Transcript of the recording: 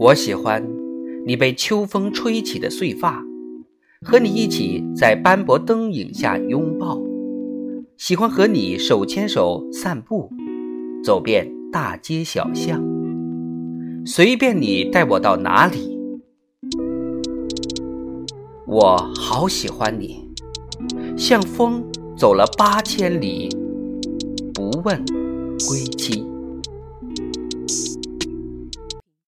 我喜欢你被秋风吹起的碎发和你一起在斑驳灯影下拥抱喜欢和你手牵手散步走遍大街小巷随便你带我到哪里我好喜欢你像风走了八千里不问归期